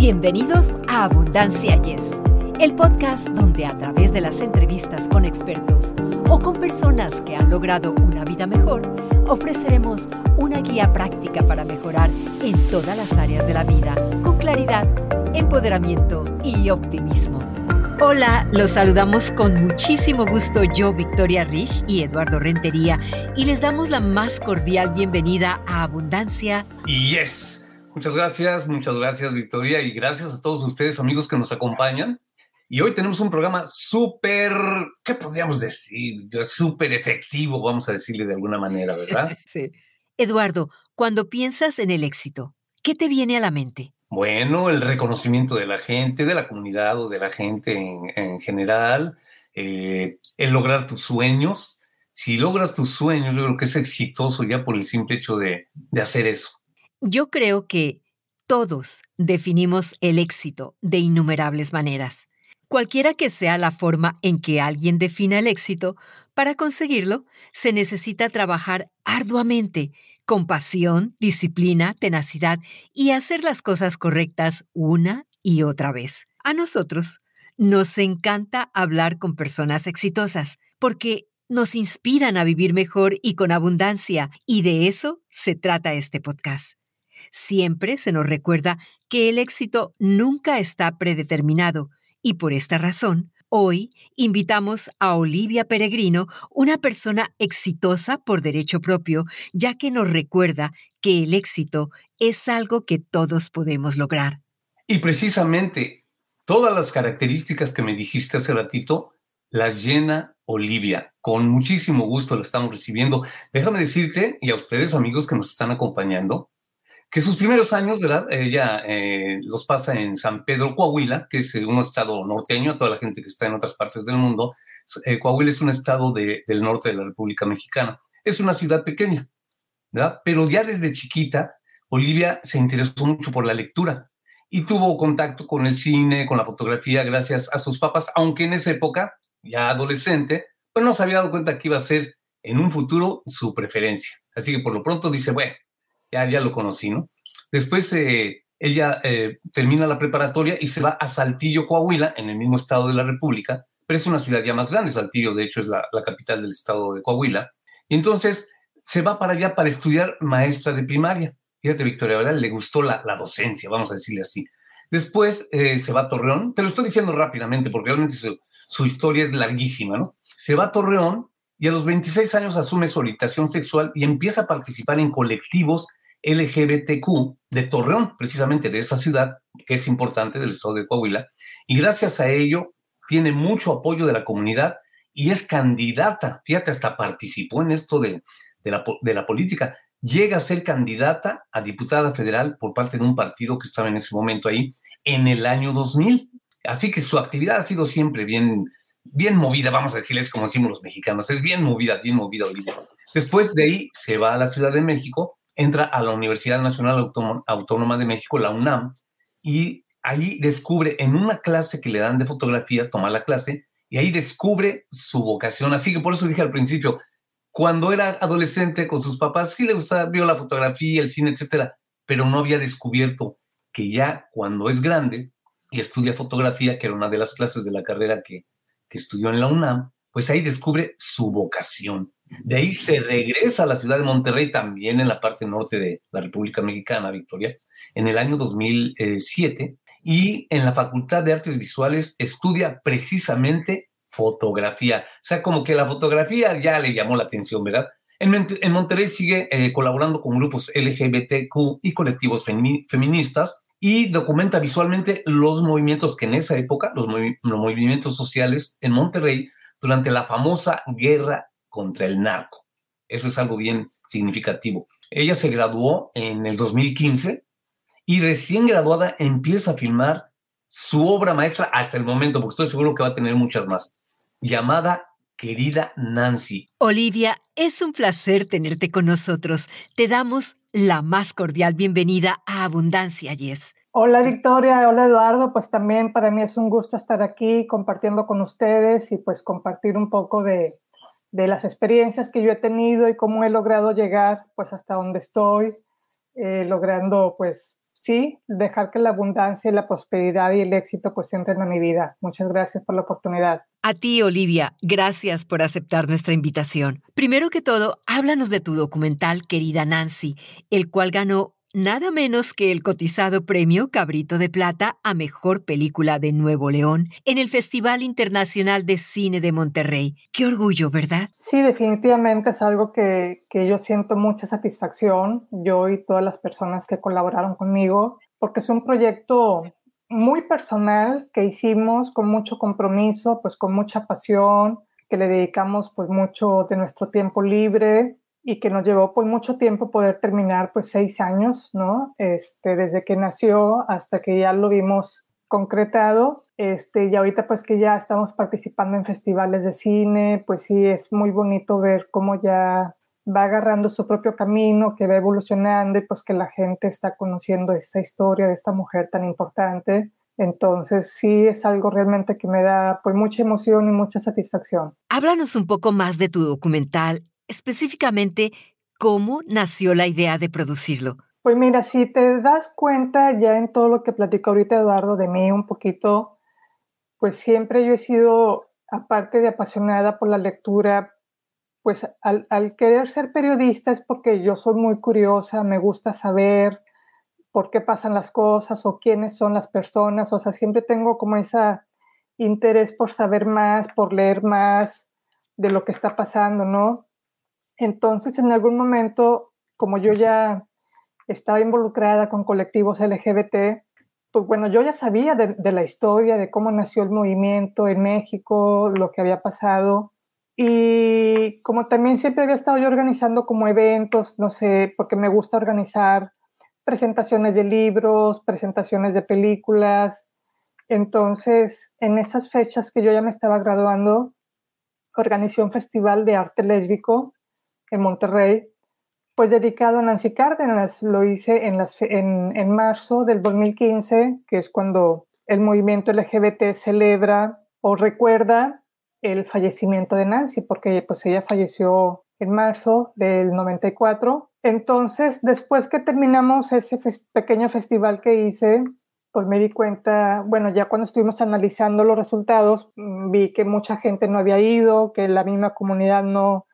Bienvenidos a Abundancia Yes, el podcast donde a través de las entrevistas con expertos o con personas que han logrado una vida mejor, ofreceremos una guía práctica para mejorar en todas las áreas de la vida con claridad, empoderamiento y optimismo. Hola, los saludamos con muchísimo gusto yo, Victoria Rich y Eduardo Rentería, y les damos la más cordial bienvenida a Abundancia. Yes. Muchas gracias, muchas gracias Victoria y gracias a todos ustedes amigos que nos acompañan. Y hoy tenemos un programa súper, ¿qué podríamos decir? Súper efectivo, vamos a decirle de alguna manera, ¿verdad? sí. Eduardo, cuando piensas en el éxito, ¿qué te viene a la mente? Bueno, el reconocimiento de la gente, de la comunidad o de la gente en, general, eh, el lograr tus sueños. Si logras tus sueños, yo creo que es exitoso ya por el simple hecho de, de hacer eso. Yo creo que todos definimos el éxito de innumerables maneras. Cualquiera que sea la forma en que alguien defina el éxito, para conseguirlo se necesita trabajar arduamente, con pasión, disciplina, tenacidad y hacer las cosas correctas una y otra vez. A nosotros nos encanta hablar con personas exitosas, porque nos inspiran a vivir mejor y con abundancia, y de eso se trata este podcast. Siempre se nos recuerda que el éxito nunca está predeterminado y por esta razón, hoy invitamos a Olivia Peregrino, una persona exitosa por derecho propio, ya que nos recuerda que el éxito es algo que todos podemos lograr. Y precisamente todas las características que me dijiste hace ratito las llena Olivia. Con muchísimo gusto lo estamos recibiendo. Déjame decirte, y a ustedes amigos que nos están acompañando, que sus primeros años, ¿verdad? Ella eh, los pasa en San Pedro, Coahuila, que es un estado norteño, a toda la gente que está en otras partes del mundo. Eh, Coahuila es un estado del norte de la República Mexicana. Es una ciudad pequeña, ¿verdad? Pero ya desde chiquita, Olivia se interesó mucho por la lectura y tuvo contacto con el cine, con la fotografía, gracias a sus papás, aunque en esa época, ya adolescente, pues no se había dado cuenta que iba a ser en un futuro su preferencia. Así que por lo pronto dice, bueno, ya, ya lo conocí, ¿no? Después eh, ella eh, termina la preparatoria y se va a Saltillo, Coahuila, en el mismo estado de la República, pero es una ciudad ya más grande, Saltillo de hecho es la, capital del estado de Coahuila, y entonces se va para allá para estudiar maestra de primaria. Fíjate, Victoria, ¿verdad? Le gustó la, docencia, vamos a decirle así. Después eh, se va a Torreón, te lo estoy diciendo rápidamente porque realmente su, historia es larguísima, ¿no? Se va a Torreón y a los 26 años asume su orientación sexual y empieza a participar en colectivos LGBTQ de Torreón, precisamente de esa ciudad, que es importante del estado de Coahuila, y gracias a ello tiene mucho apoyo de la comunidad y es candidata, fíjate, hasta participó en esto de, la, de la política, llega a ser candidata a diputada federal por parte de un partido que estaba en ese momento ahí en el año 2000. Así que su actividad ha sido siempre bien, bien movida, vamos a decirles como decimos los mexicanos, es bien movida, bien movida. Después de ahí se va a la Ciudad de México entra a la Universidad Nacional Autónoma de México, la UNAM, y ahí descubre en una clase que le dan de fotografía, toma la clase, y ahí descubre su vocación. Así que por eso dije al principio, cuando era adolescente con sus papás, sí le gustaba, vio la fotografía, el cine, etcétera, pero no había descubierto que ya cuando es grande y estudia fotografía, que era una de las clases de la carrera que, que estudió en la UNAM, pues ahí descubre su vocación. De ahí se regresa a la ciudad de Monterrey, también en la parte norte de la República Mexicana, Victoria, en el año 2007, y en la Facultad de Artes Visuales estudia precisamente fotografía. O sea, como que la fotografía ya le llamó la atención, ¿verdad? En, Monterrey sigue eh, colaborando con grupos LGBTQ y colectivos feministas y documenta visualmente los movimientos que en esa época, los movimientos sociales en Monterrey, durante la famosa guerra contra el narco. Eso es algo bien significativo. Ella se graduó en el 2015 y recién graduada empieza a filmar su obra maestra hasta el momento, porque estoy seguro que va a tener muchas más, llamada Querida Nancy. Olivia, es un placer tenerte con nosotros. Te damos la más cordial bienvenida a Abundancia Yes. Hola Victoria, hola Eduardo, pues también para mí es un gusto estar aquí compartiendo con ustedes y pues compartir un poco de, de las experiencias que yo he tenido y cómo he logrado llegar pues hasta donde estoy, eh, logrando pues sí, dejar que la abundancia, la prosperidad y el éxito pues entren a mi vida. Muchas gracias por la oportunidad. A ti, Olivia, gracias por aceptar nuestra invitación. Primero que todo, háblanos de tu documental, querida Nancy, el cual ganó nada menos que el cotizado premio Cabrito de Plata a Mejor Película de Nuevo León en el Festival Internacional de Cine de Monterrey. Qué orgullo, ¿verdad? Sí, definitivamente es algo que, yo siento mucha satisfacción, yo y todas las personas que colaboraron conmigo, porque es un proyecto muy personal que hicimos con mucho compromiso, pues con mucha pasión, que le dedicamos pues mucho de nuestro tiempo libre y que nos llevó pues mucho tiempo poder terminar pues seis años, ¿no? Este, desde que nació hasta que ya lo vimos concretado, este, y ahorita pues que ya estamos participando en festivales de cine, pues sí, es muy bonito ver cómo ya va agarrando su propio camino, que va evolucionando y pues que la gente está conociendo esta historia de esta mujer tan importante. Entonces sí es algo realmente que me da pues mucha emoción y mucha satisfacción. Háblanos un poco más de tu documental específicamente cómo nació la idea de producirlo. Pues mira, si te das cuenta ya en todo lo que platicó ahorita Eduardo de mí un poquito, pues siempre yo he sido, aparte de apasionada por la lectura, pues al, al, querer ser periodista es porque yo soy muy curiosa, me gusta saber por qué pasan las cosas o quiénes son las personas, o sea, siempre tengo como ese interés por saber más, por leer más de lo que está pasando, ¿no? Entonces, en algún momento, como yo ya estaba involucrada con colectivos LGBT, pues bueno, yo ya sabía de, la historia, de cómo nació el movimiento en México, lo que había pasado. Y como también siempre había estado yo organizando como eventos, no sé, porque me gusta organizar presentaciones de libros, presentaciones de películas. Entonces, en esas fechas que yo ya me estaba graduando, organizé un festival de arte lésbico en Monterrey, pues dedicado a Nancy Cárdenas. Lo hice en, las, en, en marzo del 2015, que es cuando el movimiento LGBT celebra o recuerda el fallecimiento de Nancy, porque pues ella falleció en marzo del 94. Entonces, después que terminamos ese pequeño festival que hice, pues me di cuenta, bueno, ya cuando estuvimos analizando los resultados, mm, vi que mucha gente no había ido, que la misma comunidad no,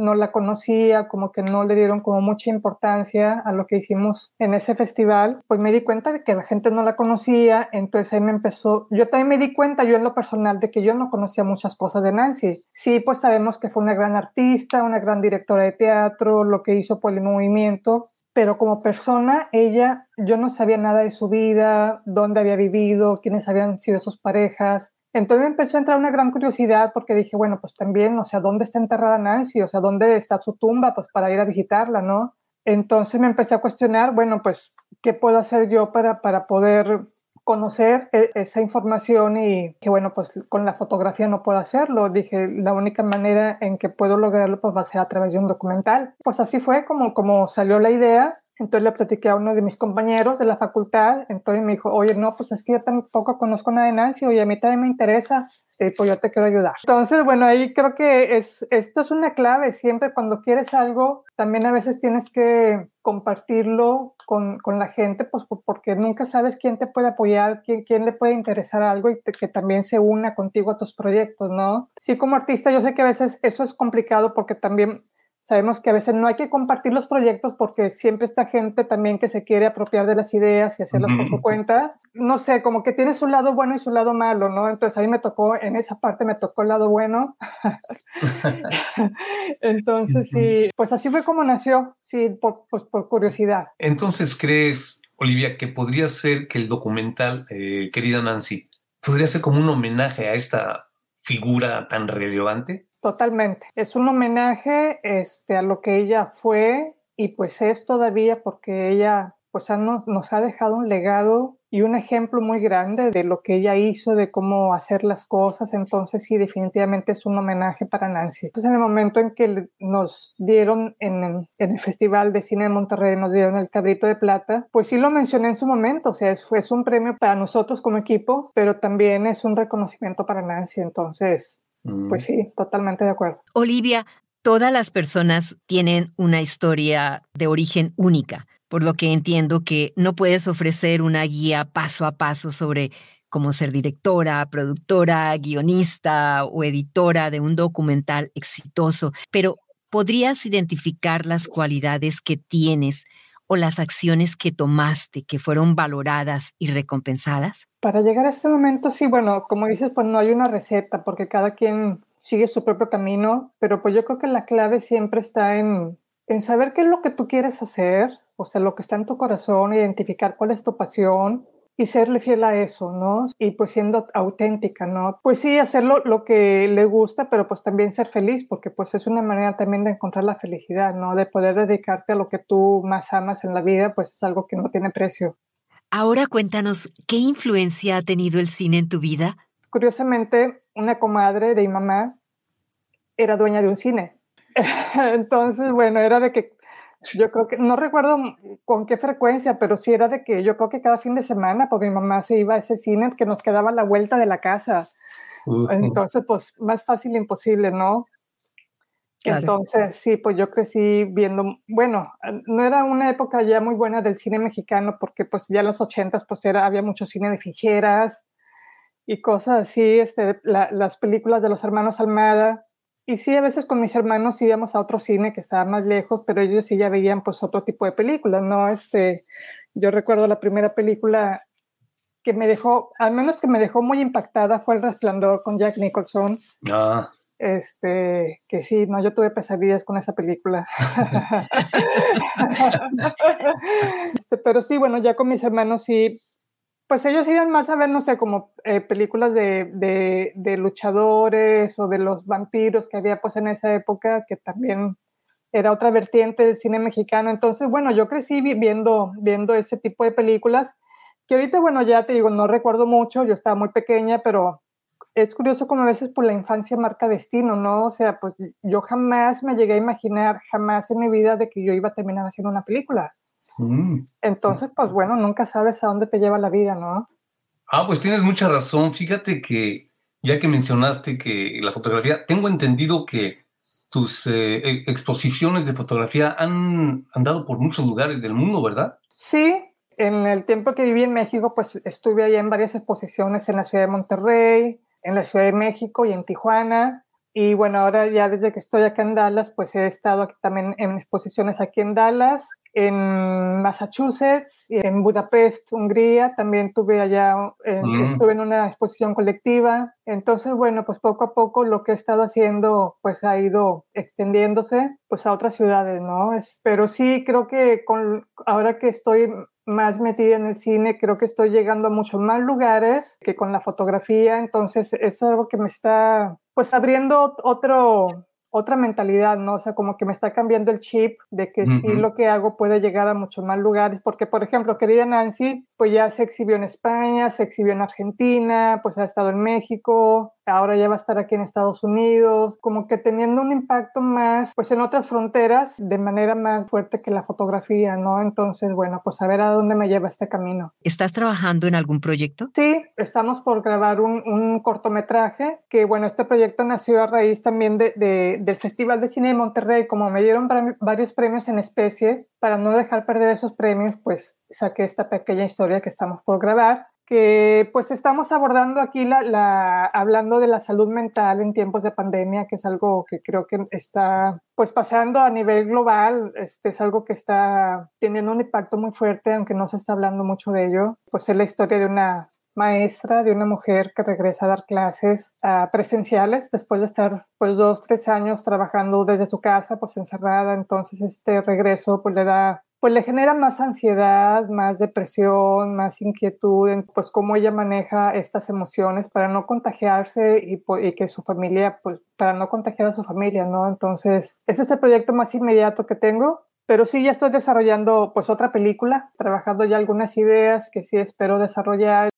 no la conocía, como que no le dieron como mucha importancia a lo que hicimos en ese festival, pues me di cuenta de que la gente no la conocía, entonces ahí me empezó, yo también me di cuenta yo en lo personal de que yo no conocía muchas cosas de Nancy. Sí, pues sabemos que fue una gran artista, una gran directora de teatro, lo que hizo por el movimiento, pero como persona, ella, yo no sabía nada de su vida, dónde había vivido, quiénes habían sido sus parejas, entonces me empezó a entrar una gran curiosidad porque dije, bueno, pues también, o sea, ¿dónde está enterrada Nancy? O sea, ¿dónde está su tumba? Pues para ir a visitarla, ¿no? Entonces me empecé a cuestionar, bueno, pues, ¿qué puedo hacer yo para, para poder conocer e, esa información y que, bueno, pues con la fotografía no puedo hacerlo? Dije, la única manera en que puedo lograrlo, pues va a ser a través de un documental. Pues así fue como, como salió la idea entonces le platiqué a uno de mis compañeros de la facultad, entonces me dijo, oye, no, pues es que yo tampoco conozco nada de Nancy, oye, a mí también me interesa, y pues yo te quiero ayudar. Entonces, bueno, ahí creo que es, esto es una clave, siempre cuando quieres algo, también a veces tienes que compartirlo con, con la gente, pues porque nunca sabes quién te puede apoyar, quién, quién le puede interesar algo y que también se una contigo a tus proyectos, ¿no? Sí, como artista, yo sé que a veces eso es complicado porque también Sabemos que a veces no hay que compartir los proyectos porque siempre está gente también que se quiere apropiar de las ideas y hacerlas por su cuenta. No sé, como que tiene su lado bueno y su lado malo, ¿no? Entonces ahí me tocó, en esa parte me tocó el lado bueno. Entonces sí, pues así fue como nació, sí, por, pues, por curiosidad. Entonces, ¿crees, Olivia, que podría ser que el documental, eh, querida Nancy, podría ser como un homenaje a esta figura tan relevante? Totalmente. Es un homenaje este, a lo que ella fue y pues es todavía porque ella pues nos, nos, ha dejado un legado y un ejemplo muy grande de lo que ella hizo, de cómo hacer las cosas. Entonces sí, definitivamente es un homenaje para Nancy. Entonces en el momento en que nos dieron en, en el Festival de Cine de Monterrey, nos dieron el Cabrito de Plata, pues sí lo mencioné en su momento, o sea, es, es un premio para nosotros como equipo, pero también es un reconocimiento para Nancy. Entonces pues sí, totalmente de acuerdo. Olivia, todas las personas tienen una historia de origen única. por lo que entiendo que no puedes ofrecer una guía paso a paso sobre cómo ser directora, productora, guionista o editora de un documental exitoso, pero ¿podrías identificar las cualidades que tienes o las acciones que tomaste que fueron valoradas y recompensadas? Para llegar a este momento, sí, bueno, como dices, pues no hay una receta porque cada quien sigue su propio camino, pero pues yo creo que la clave siempre está en, en saber qué es lo que tú quieres hacer, o sea, lo que está en tu corazón, identificar cuál es tu pasión y serle fiel a eso, ¿no? Y pues siendo auténtica, ¿no? Pues sí, hacerlo lo que le gusta, pero pues también ser feliz, porque pues es una manera también de encontrar la felicidad, ¿no? De poder dedicarte a lo que tú más amas en la vida, pues es algo que no tiene precio. Ahora cuéntanos, ¿qué influencia ha tenido el cine en tu vida? Curiosamente, una comadre de mi mamá era dueña de un cine. Entonces, bueno, era de que yo creo que, no recuerdo con qué frecuencia, pero sí era de que yo creo que cada fin de semana, pues mi mamá se iba a ese cine que nos quedaba a la vuelta de la casa. Entonces, pues más fácil imposible, ¿no? Entonces, sí, pues yo crecí viendo, bueno, no era una época ya muy buena del cine mexicano porque pues ya en los ochentas pues era, había mucho cine de ficheras y cosas así, este, las películas de los hermanos Almada, y sí, a veces con mis hermanos íbamos a otro cine que estaba más lejos, pero ellos sí ya veían pues otro tipo de películas, ¿no? Este, yo recuerdo la primera película que me dejó, al menos que me dejó muy impactada, fue El Resplandor con Jack Nicholson. Ah. Este, que sí, no, yo tuve pesadillas con esa película. este, pero sí, bueno, ya con mis hermanos sí, pues ellos iban más a ver, no sé, como eh, películas de, de, luchadores o de los vampiros que había pues en esa época, que también era otra vertiente del cine mexicano. Entonces, bueno, yo crecí viendo, viendo ese tipo de películas, que ahorita, bueno, ya te digo, no recuerdo mucho, yo estaba muy pequeña, pero es curioso como a veces por la infancia marca destino, ¿no? O sea, pues yo jamás me llegué a imaginar, jamás en mi vida, de que yo iba a terminar haciendo una película. Mm. Entonces, pues bueno, nunca sabes a dónde te lleva la vida, ¿no? Ah, pues tienes mucha razón. Fíjate que ya que mencionaste que la fotografía, tengo entendido que tus eh, e, exposiciones de fotografía han andado por muchos lugares del mundo, ¿verdad? Sí, en el tiempo que viví en México, pues estuve allá en varias exposiciones en la ciudad de Monterrey, en la Ciudad de México y en Tijuana. Y bueno, ahora ya desde que estoy acá en Dallas, pues he estado aquí también en exposiciones aquí en Dallas, en Massachusetts y en Budapest, Hungría. También tuve allá, mm. estuve en una exposición colectiva. Entonces, bueno, pues poco a poco lo que he estado haciendo, pues ha ido extendiéndose, pues a otras ciudades, ¿no? Pero sí creo que con, ahora que estoy más metida en el cine, creo que estoy llegando a muchos más lugares que con la fotografía. Entonces, es algo que me está, pues, abriendo otro otra mentalidad, ¿no? O sea, como que me está cambiando el chip de que sí lo que hago puede llegar a muchos más lugares, porque por ejemplo, querida Nancy, pues ya se exhibió en España, se exhibió en Argentina, pues ha estado en México, ahora ya va a estar aquí en Estados Unidos, como que teniendo un impacto más, pues en otras fronteras, de manera más fuerte que la fotografía, ¿no? Entonces, bueno, pues a ver a dónde me lleva este camino. ¿Estás trabajando en algún proyecto? Sí, estamos por grabar un, un cortometraje, que bueno, este proyecto nació a raíz también de, de, del Festival de Cine de Monterrey, como me dieron varios premios en especie, para no dejar perder esos premios, pues saqué esta pequeña historia que estamos por grabar que pues estamos abordando aquí la, hablando de la salud mental en tiempos de pandemia, que es algo que creo que está pues pasando a nivel global, este es algo que está teniendo un impacto muy fuerte, aunque no se está hablando mucho de ello. Pues es la historia de una maestra, de una mujer que regresa a dar clases uh, presenciales después de estar pues dos, tres años trabajando desde su casa, pues encerrada. Entonces este regreso pues le da pues le genera más ansiedad, más depresión, más inquietud, pues cómo ella maneja estas emociones para no contagiarse y, que su familia, pues para no contagiar a su familia, ¿no? Entonces, es el proyecto más inmediato que tengo, pero sí ya estoy desarrollando pues otra película, trabajando ya algunas ideas que sí espero desarrollar.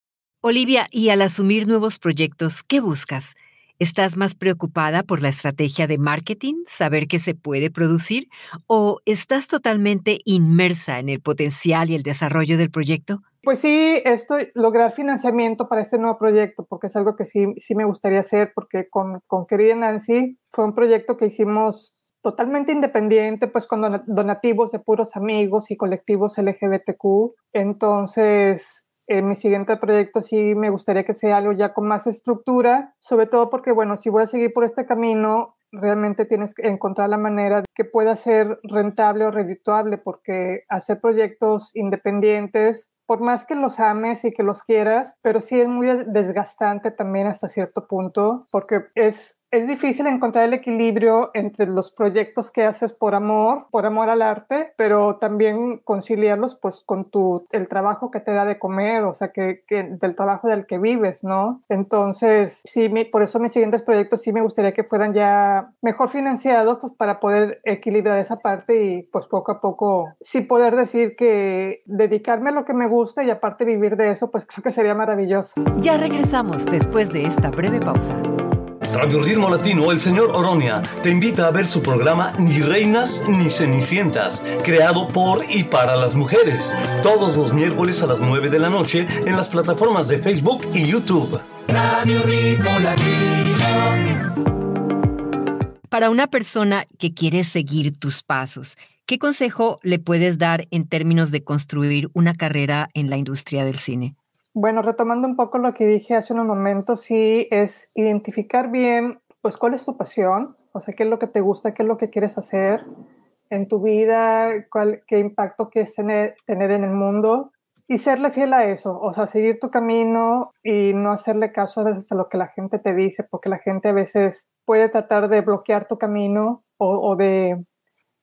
Olivia, y al asumir nuevos proyectos, ¿qué buscas? ¿Estás más preocupada por la estrategia de marketing, saber qué se puede producir, o estás totalmente inmersa en el potencial y el desarrollo del proyecto? Pues sí, esto, lograr financiamiento para este nuevo proyecto, porque es algo que sí, sí me gustaría hacer, porque con, con Querida Nancy fue un proyecto que hicimos totalmente independiente, pues con donativos de puros amigos y colectivos LGBTQ. Entonces, en mi siguiente proyecto sí me gustaría que sea algo ya con más estructura, sobre todo porque, bueno, si voy a seguir por este camino, realmente tienes que encontrar la manera que pueda ser rentable o redituable, porque hacer proyectos independientes por más que los ames y que los quieras, pero sí es muy desgastante también hasta cierto punto, porque es es difícil encontrar el equilibrio entre los proyectos que haces por amor, por amor al arte, pero también conciliarlos pues con tu, el trabajo que te da de comer, o sea, que, del trabajo del que vives, ¿no? Entonces, sí, por eso mis siguientes proyectos sí me gustaría que fueran ya mejor financiados pues, para poder equilibrar esa parte y pues poco a poco sí poder decir que dedicarme a lo que me gusta y aparte vivir de eso, pues creo que sería maravilloso. Ya regresamos después de esta breve pausa. Radio Ritmo Latino, el señor Oronia, te invita a ver su programa Ni Reinas ni Cenicientas, creado por y para las mujeres, todos los miércoles a las 9 de la noche en las plataformas de Facebook y YouTube. Radio Ritmo Latino. Para una persona que quiere seguir tus pasos, ¿qué consejo le puedes dar en términos de construir una carrera en la industria del cine? Bueno, retomando un poco lo que dije hace un momento, sí es identificar bien, pues, cuál es tu pasión, o sea, qué es lo que te gusta, qué es lo que quieres hacer en tu vida, cuál, qué impacto quieres tener, tener en el mundo y serle fiel a eso, o sea, seguir tu camino y no hacerle caso a veces a lo que la gente te dice, porque la gente a veces puede tratar de bloquear tu camino o, o de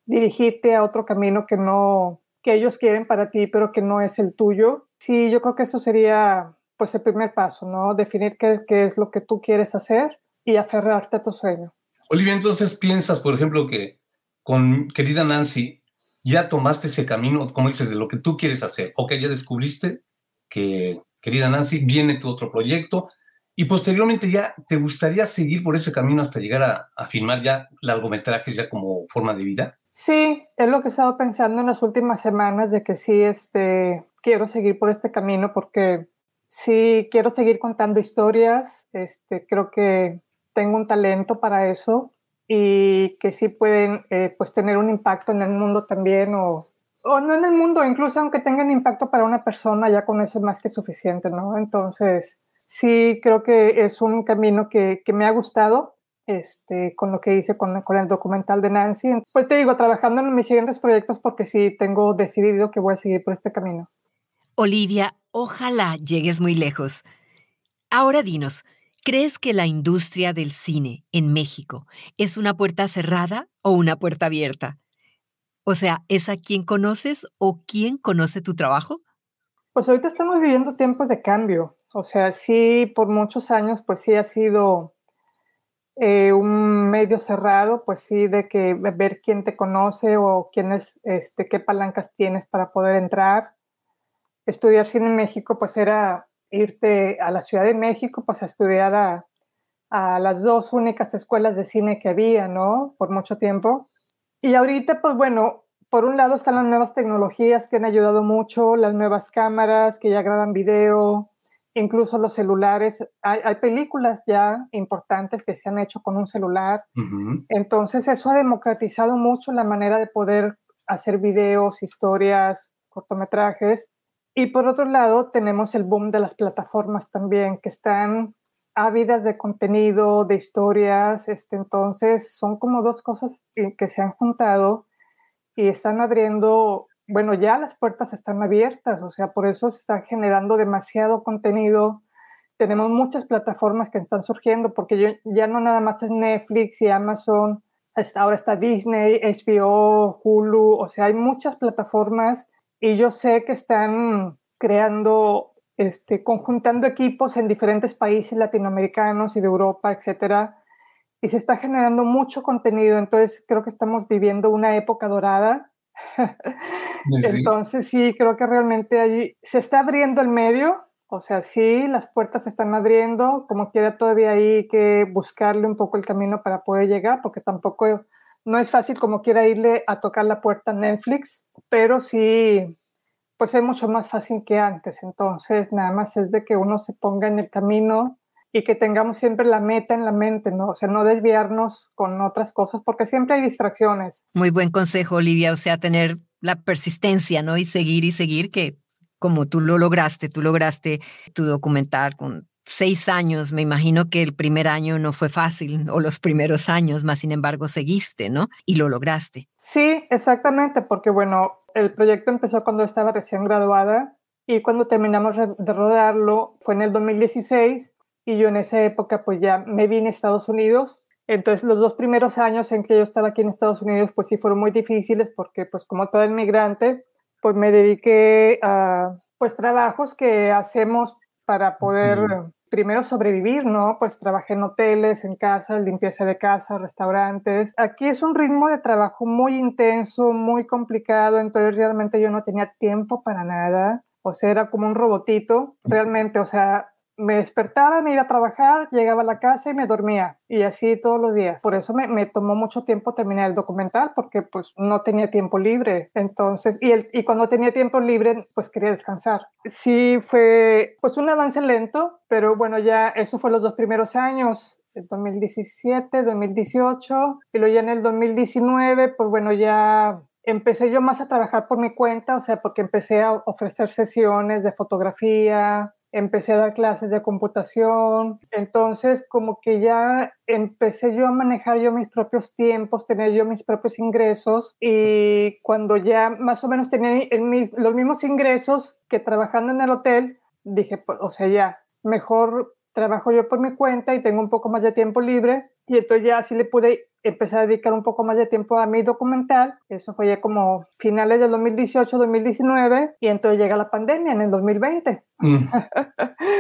dirigirte a otro camino que no, que ellos quieren para ti, pero que no es el tuyo Sí, yo creo que eso sería pues el primer paso, ¿no? Definir qué, es lo que tú quieres hacer y aferrarte a tu sueño. Olivia, entonces piensas, por ejemplo, que con querida Nancy ya tomaste ese camino, como dices, de lo que tú quieres hacer. Ok, ya descubriste que, querida Nancy, viene tu otro proyecto y posteriormente ya te gustaría seguir por ese camino hasta llegar a, a filmar ya largometrajes ya como forma de vida. Sí, es lo que he estado pensando en las últimas semanas de que sí, este, quiero seguir por este camino porque sí quiero seguir contando historias. Este, creo que tengo un talento para eso y que sí pueden eh, pues tener un impacto en el mundo también o, o no en el mundo, incluso aunque tengan impacto para una persona, ya con eso es más que suficiente, ¿no? Entonces, sí creo que es un camino que, que me ha gustado este, con lo que hice con, con, el documental de Nancy. Pues te digo, trabajando en mis siguientes proyectos porque sí tengo decidido que voy a seguir por este camino. Olivia, ojalá llegues muy lejos. Ahora dinos, ¿crees que la industria del cine en México es una puerta cerrada o una puerta abierta? O sea, ¿es a quien conoces o quién conoce tu trabajo? Pues ahorita estamos viviendo tiempos de cambio. O sea, sí, por muchos años, pues sí ha sido eh, un medio cerrado, pues sí, de que ver quién te conoce o quién es, este, qué palancas tienes para poder entrar. Estudiar cine en México, pues era irte a la Ciudad de México, pues a estudiar a, a las dos únicas escuelas de cine que había, ¿no? Por mucho tiempo. Y ahorita, pues bueno, por un lado están las nuevas tecnologías que han ayudado mucho, las nuevas cámaras que ya graban video, incluso los celulares, hay, películas ya importantes que se han hecho con un celular. Entonces eso ha democratizado mucho la manera de poder hacer videos, historias, cortometrajes. Y por otro lado tenemos el boom de las plataformas también, que están ávidas de contenido, de historias. Este, entonces son como dos cosas que se han juntado y están abriendo bueno, ya las puertas están abiertas, o sea, por eso se está generando demasiado contenido. Tenemos muchas plataformas que están surgiendo, porque ya no nada más es Netflix y Amazon, ahora está Disney, HBO, Hulu, o sea, hay muchas plataformas y yo sé que están creando, este, conjuntando equipos en diferentes países latinoamericanos y de Europa, etcétera, y se está generando mucho contenido. Entonces, creo que estamos viviendo una época dorada Entonces sí, creo que realmente allí se está abriendo el medio, o sea, sí, las puertas se están abriendo, como quiera todavía hay que buscarle un poco el camino para poder llegar, porque tampoco no es fácil como quiera irle a tocar la puerta a Netflix, pero sí, pues es mucho más fácil que antes. Entonces, nada más es de que uno se ponga en el camino y que tengamos siempre la meta en la mente, ¿no? O sea, no desviarnos con otras cosas porque siempre hay distracciones. Muy buen consejo, Olivia, o sea, tener la persistencia, ¿no? Y seguir y seguir, que como tú lo lograste, tú lograste tu documental con seis años, me imagino que el primer año no fue fácil, o los primeros años, más sin embargo seguiste, ¿no? Y lo lograste. Sí, exactamente, porque bueno, el proyecto empezó cuando estaba recién graduada y cuando terminamos de rodarlo fue en el 2016 y yo en esa época pues ya me vine a Estados Unidos. Entonces los dos primeros años en que yo estaba aquí en Estados Unidos pues sí fueron muy difíciles porque pues como todo inmigrante pues me dediqué a pues trabajos que hacemos para poder primero sobrevivir, ¿no? Pues trabajé en hoteles, en casas, limpieza de casa, restaurantes. Aquí es un ritmo de trabajo muy intenso, muy complicado, entonces realmente yo no tenía tiempo para nada. O sea, era como un robotito, realmente, o sea, me despertaba, me iba a trabajar, llegaba a la casa y me dormía. Y así todos los días. Por eso me, tomó mucho tiempo terminar el documental, porque pues no tenía tiempo libre. Entonces, y, el, y cuando tenía tiempo libre, pues quería descansar. Sí fue pues un avance lento, pero bueno, ya eso fue los dos primeros años. El 2017, 2018, y luego ya en el 2019, pues bueno, ya empecé yo más a trabajar por mi cuenta, o sea, porque empecé a ofrecer sesiones de fotografía, empecé a dar clases de computación, entonces como que ya empecé yo a manejar yo mis propios tiempos, tener yo mis propios ingresos y cuando ya más o menos tenía los mismos ingresos que trabajando en el hotel, dije, pues, o sea, ya, mejor trabajo yo por mi cuenta y tengo un poco más de tiempo libre y entonces ya así le pude empecé a dedicar un poco más de tiempo a mi documental. Eso fue ya como finales del 2018, 2019 y entonces llega la pandemia en el 2020. Mm.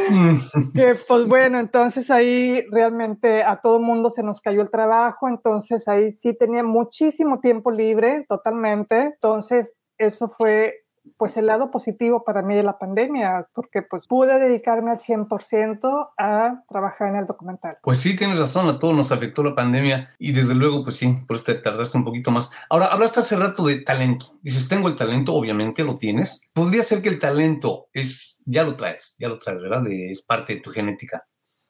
Mm. que pues bueno, entonces ahí realmente a todo mundo se nos cayó el trabajo, entonces ahí sí tenía muchísimo tiempo libre totalmente. Entonces eso fue pues el lado positivo para mí de la pandemia, porque pues pude dedicarme al 100% a trabajar en el documental. Pues sí, tienes razón, a todos nos afectó la pandemia y desde luego pues sí, por eso te tardaste un poquito más. Ahora, hablaste hace rato de talento. Dices, tengo el talento, obviamente lo tienes. Podría ser que el talento es, ya lo traes, ya lo traes, ¿verdad? es parte de tu genética.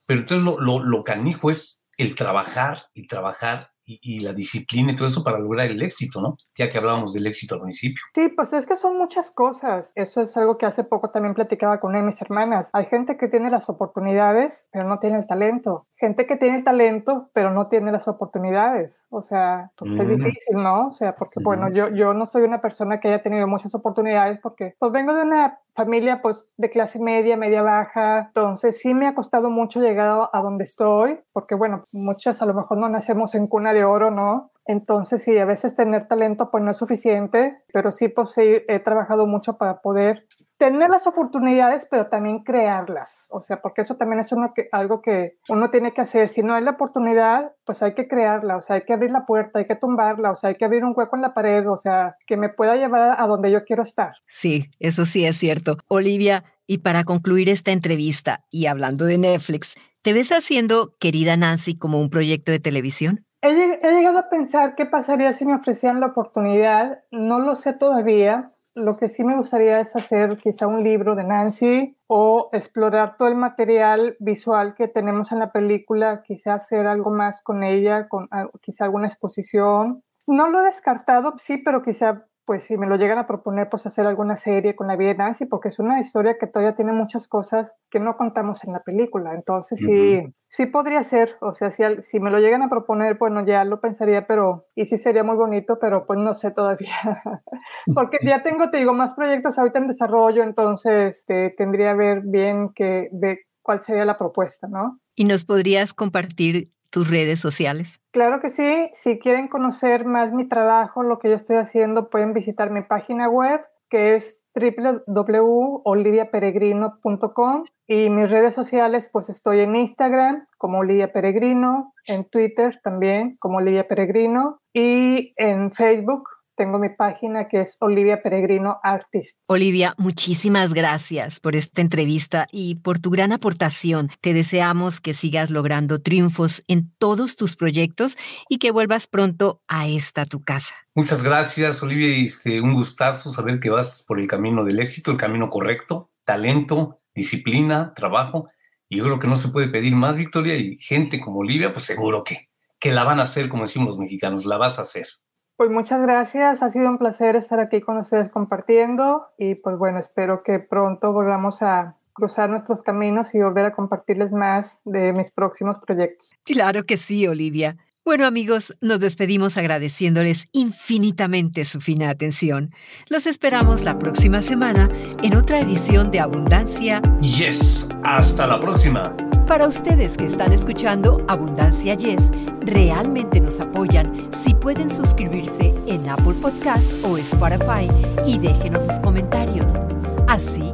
Pero entonces lo, lo, lo canijo es el trabajar y trabajar y, la disciplina y todo eso para lograr el éxito, ¿no? Ya que hablábamos del éxito al principio. Sí, pues es que son muchas cosas. Eso es algo que hace poco también platicaba con una de mis hermanas. Hay gente que tiene las oportunidades, pero no tiene el talento. Gente que tiene el talento, pero no tiene las oportunidades. O sea, pues es mm. difícil, ¿no? O sea, porque, bueno, yo, yo no soy una persona que haya tenido muchas oportunidades porque, pues vengo de una familia, pues, de clase media, media baja. Entonces, sí me ha costado mucho llegar a donde estoy, porque, bueno, muchas a lo mejor no nacemos en cuna de oro, ¿no? Entonces, sí, a veces tener talento pues no es suficiente, pero sí, pues sí, he trabajado mucho para poder tener las oportunidades, pero también crearlas. O sea, porque eso también es uno que, algo que uno tiene que hacer. Si no hay la oportunidad, pues hay que crearla, o sea, hay que abrir la puerta, hay que tumbarla, o sea, hay que abrir un hueco en la pared, o sea, que me pueda llevar a donde yo quiero estar. Sí, eso sí es cierto. Olivia, y para concluir esta entrevista y hablando de Netflix, ¿te ves haciendo Querida Nancy como un proyecto de televisión? He, llegado a pensar qué pasaría si me ofrecían la oportunidad. No lo sé todavía. Lo que sí me gustaría es hacer quizá un libro de Nancy o explorar todo el material visual que tenemos en la película, quizá hacer algo más con ella, con quizá alguna exposición. No lo he descartado, sí, pero quizá pues si me lo llegan a proponer, pues hacer alguna serie con la vida de Nancy, porque es una historia que todavía tiene muchas cosas que no contamos en la película. Entonces sí, sí podría ser, o sea, si, si me lo llegan a proponer, bueno, ya lo pensaría, pero, y sí sería muy bonito, pero pues no sé todavía, porque ya tengo, te digo, más proyectos ahorita en desarrollo, entonces eh, tendría que ver bien que, de cuál sería la propuesta, ¿no? ¿Y nos podrías compartir tus redes sociales? Claro que sí. Si quieren conocer más mi trabajo, lo que yo estoy haciendo, pueden visitar mi página web que es www.oliviaperegrino.com y mis redes sociales, pues estoy en Instagram como Olivia Peregrino, en Twitter también como Olivia Peregrino y en Facebook tengo mi página que es Olivia Peregrino Artist. Olivia, muchísimas gracias por esta entrevista y por tu gran aportación. Te deseamos que sigas logrando triunfos en todos tus proyectos y que vuelvas pronto a esta tu casa. Muchas gracias, Olivia. Este, un gustazo saber que vas por el camino del éxito, el camino correcto, talento, disciplina, trabajo Y yo creo que no se puede pedir más, Victoria, y gente como Olivia, pues seguro que, que la van a hacer, como decimos los mexicanos, la vas a hacer. Pues muchas gracias, ha sido un placer estar aquí con ustedes compartiendo y pues bueno, espero que pronto volvamos a cruzar nuestros caminos y volver a compartirles más de mis próximos proyectos. Claro que sí, Olivia. Bueno amigos, nos despedimos agradeciéndoles infinitamente su fina atención. Los esperamos la próxima semana en otra edición de Abundancia. Yes, hasta la próxima. Para ustedes que están escuchando Abundancia Yes, realmente nos apoyan si pueden suscribirse en Apple Podcasts o Spotify y déjenos sus comentarios. Así